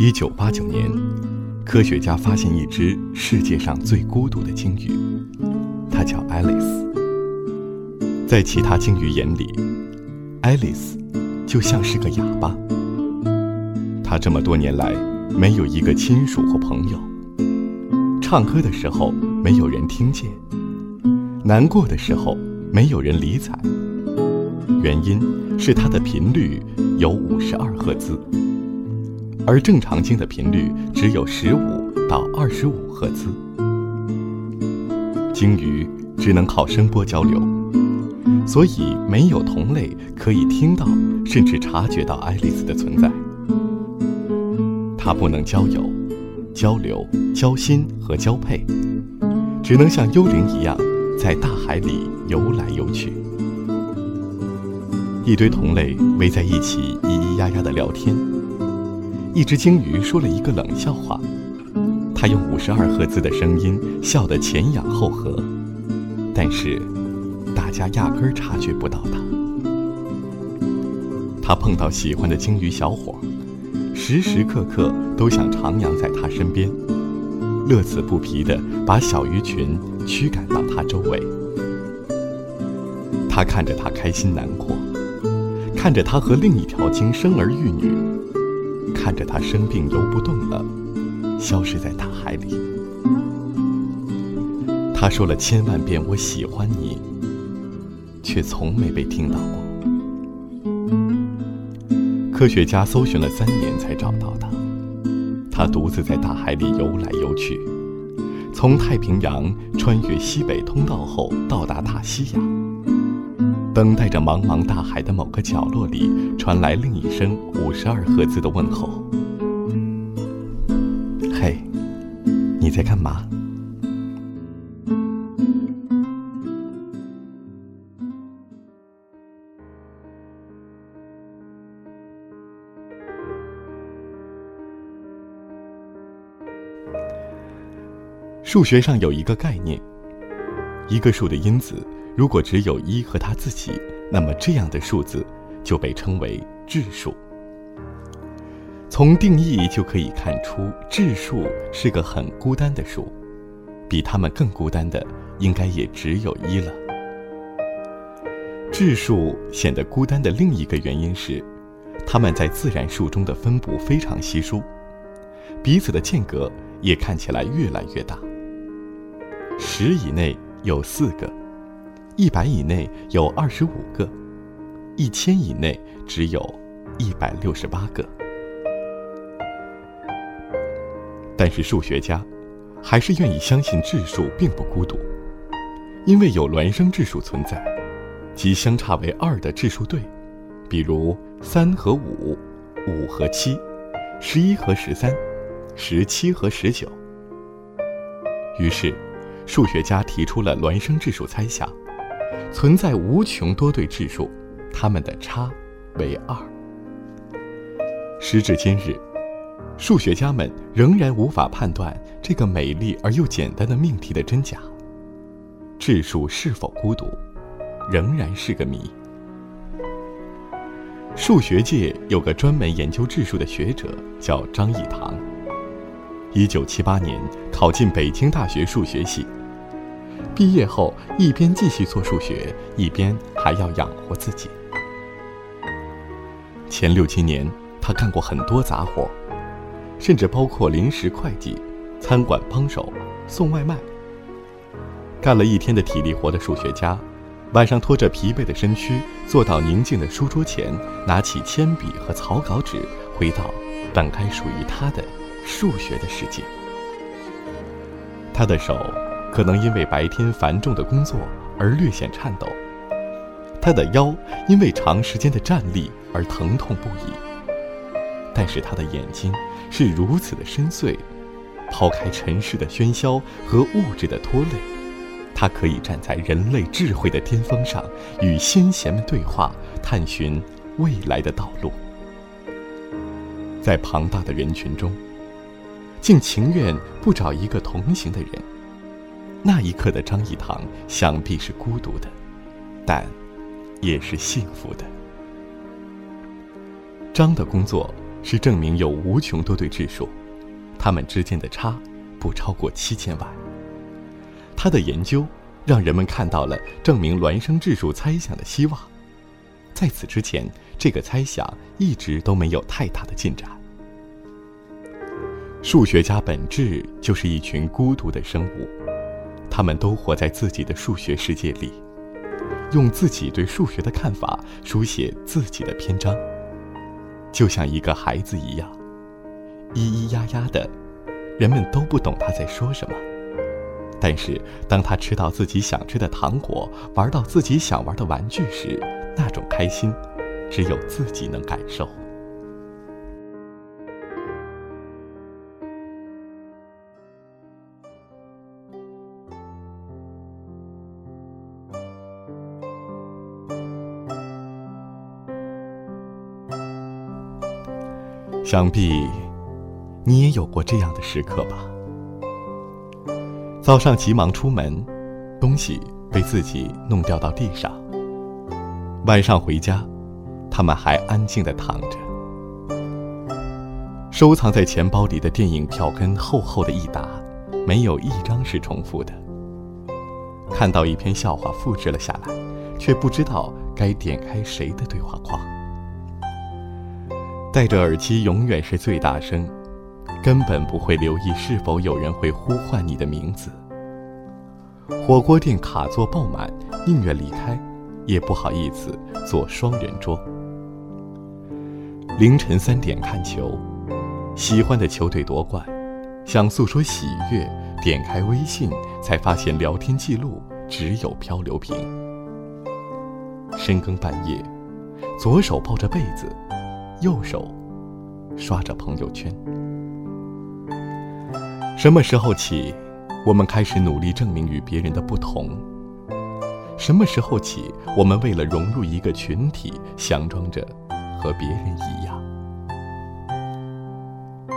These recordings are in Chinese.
一九八九年，科学家发现一只世界上最孤独的鲸鱼，它叫爱丽丝。在其他鲸鱼眼里，爱丽丝就像是个哑巴。她这么多年来没有一个亲属或朋友，唱歌的时候没有人听见，难过的时候没有人理睬。原因是它的频率有五十二赫兹。而正常鲸的频率只有十五到二十五赫兹，鲸鱼只能靠声波交流，所以没有同类可以听到甚至察觉到爱丽丝的存在。它不能交友、交流、交心和交配，只能像幽灵一样在大海里游来游去。一堆同类围在一起，咿咿呀呀的聊天。一只鲸鱼说了一个冷笑话，它用五十二赫兹的声音笑得前仰后合，但是大家压根儿察觉不到它。他碰到喜欢的鲸鱼小伙，时时刻刻都想徜徉在他身边，乐此不疲地把小鱼群驱赶到他周围。他看着它开心难过，看着它和另一条鲸生儿育女。看着它生病游不动了，消失在大海里。他说了千万遍“我喜欢你”，却从没被听到过。科学家搜寻了三年才找到它。它独自在大海里游来游去，从太平洋穿越西北通道后到达大西洋。等待着茫茫大海的某个角落里传来另一声五十二赫兹的问候：“嘿，你在干嘛？”数学上有一个概念，一个数的因子。如果只有一和他自己，那么这样的数字就被称为质数。从定义就可以看出，质数是个很孤单的数，比它们更孤单的应该也只有一了。质数显得孤单的另一个原因是，它们在自然数中的分布非常稀疏，彼此的间隔也看起来越来越大。十以内有四个。一百以内有二十五个，一千以内只有一百六十八个。但是数学家还是愿意相信质数并不孤独，因为有孪生质数存在，即相差为二的质数对，比如三和五、五和七、十一和十三、十七和十九。于是，数学家提出了孪生质数猜想。存在无穷多对质数，它们的差为二。时至今日，数学家们仍然无法判断这个美丽而又简单的命题的真假。质数是否孤独，仍然是个谜。数学界有个专门研究质数的学者，叫张益唐。一九七八年考进北京大学数学系。毕业后，一边继续做数学，一边还要养活自己。前六七年，他干过很多杂活，甚至包括临时会计、餐馆帮手、送外卖。干了一天的体力活的数学家，晚上拖着疲惫的身躯，坐到宁静的书桌前，拿起铅笔和草稿纸，回到本该属于他的数学的世界。他的手。可能因为白天繁重的工作而略显颤抖，他的腰因为长时间的站立而疼痛不已。但是他的眼睛是如此的深邃，抛开尘世的喧嚣和物质的拖累，他可以站在人类智慧的巅峰上，与先贤们对话，探寻未来的道路。在庞大的人群中，竟情愿不找一个同行的人。那一刻的张益唐想必是孤独的，但也是幸福的。张的工作是证明有无穷多对质数，它们之间的差不超过七千万。他的研究让人们看到了证明孪生质数猜想的希望。在此之前，这个猜想一直都没有太大的进展。数学家本质就是一群孤独的生物，他们都活在自己的数学世界里，用自己对数学的看法书写自己的篇章，就像一个孩子一样，咿咿呀呀的，人们都不懂他在说什么。但是当他吃到自己想吃的糖果，玩到自己想玩的玩具时，那种开心，只有自己能感受。想必你也有过这样的时刻吧？早上急忙出门，东西被自己弄掉到地上。晚上回家，他们还安静地躺着。收藏在钱包里的电影票根厚厚的一沓，没有一张是重复的。看到一篇笑话复制了下来，却不知道该点开谁的对话框。戴着耳机永远是最大声，根本不会留意是否有人会呼唤你的名字。火锅店卡座爆满，宁愿离开，也不好意思坐双人桌。凌晨三点看球，喜欢的球队夺冠，想诉说喜悦，点开微信才发现聊天记录只有漂流瓶。深更半夜，左手抱着被子。右手刷着朋友圈。什么时候起，我们开始努力证明与别人的不同？什么时候起，我们为了融入一个群体，佯装着和别人一样？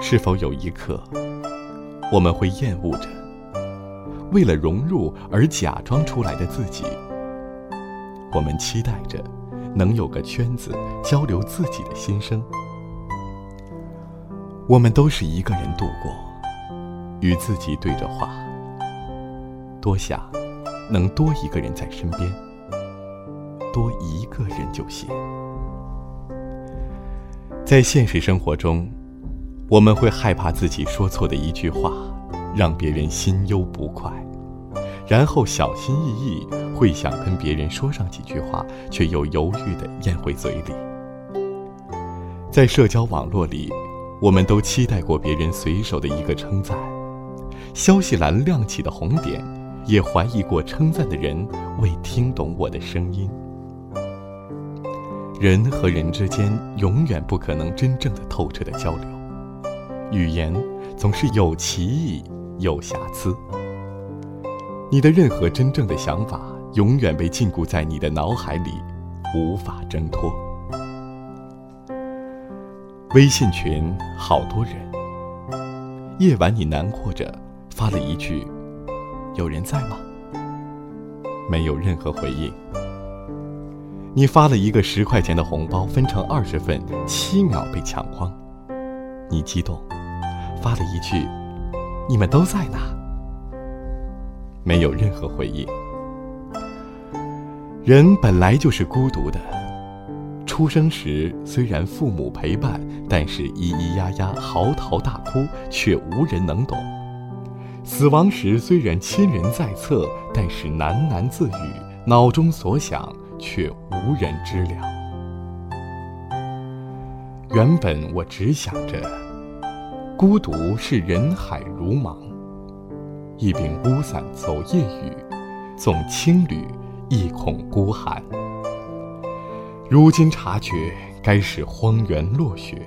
是否有一刻，我们会厌恶着为了融入而假装出来的自己？我们期待着。能有个圈子交流自己的心声，我们都是一个人度过，与自己对着话。多想能多一个人在身边，多一个人就行。在现实生活中，我们会害怕自己说错的一句话，让别人心忧不快，然后小心翼翼。会想跟别人说上几句话，却又犹豫地咽回嘴里。在社交网络里，我们都期待过别人随手的一个称赞；消息栏亮起的红点，也怀疑过称赞的人未听懂我的声音。人和人之间永远不可能真正的透彻的交流，语言总是有歧义、有瑕疵。你的任何真正的想法。永远被禁锢在你的脑海里，无法挣脱。微信群好多人。夜晚你难过着，发了一句：“有人在吗？”没有任何回应。你发了一个十块钱的红包，分成二十份，七秒被抢光。你激动，发了一句：“你们都在呢。”没有任何回应。人本来就是孤独的。出生时虽然父母陪伴，但是咿咿呀呀、嚎啕大哭，却无人能懂；死亡时虽然亲人在侧，但是喃喃自语，脑中所想却无人知了。原本我只想着，孤独是人海如茫，一柄乌伞走夜雨，纵青旅。亦恐孤寒。如今察觉，该是荒原落雪，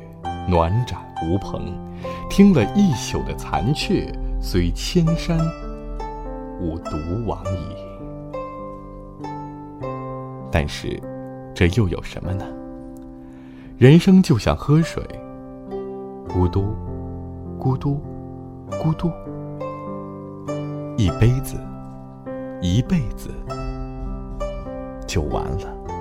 暖展无朋。听了一宿的残阙，虽千山无独往矣。但是，这又有什么呢？人生就像喝水，咕嘟，咕嘟，咕嘟，一杯子，一辈子。就完了。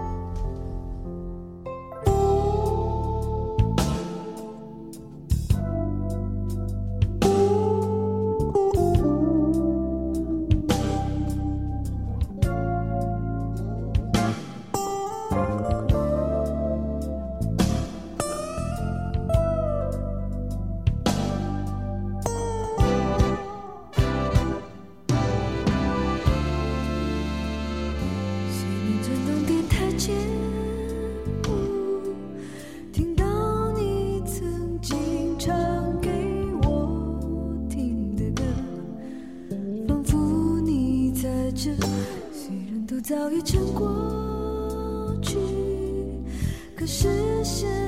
早已成过去可是现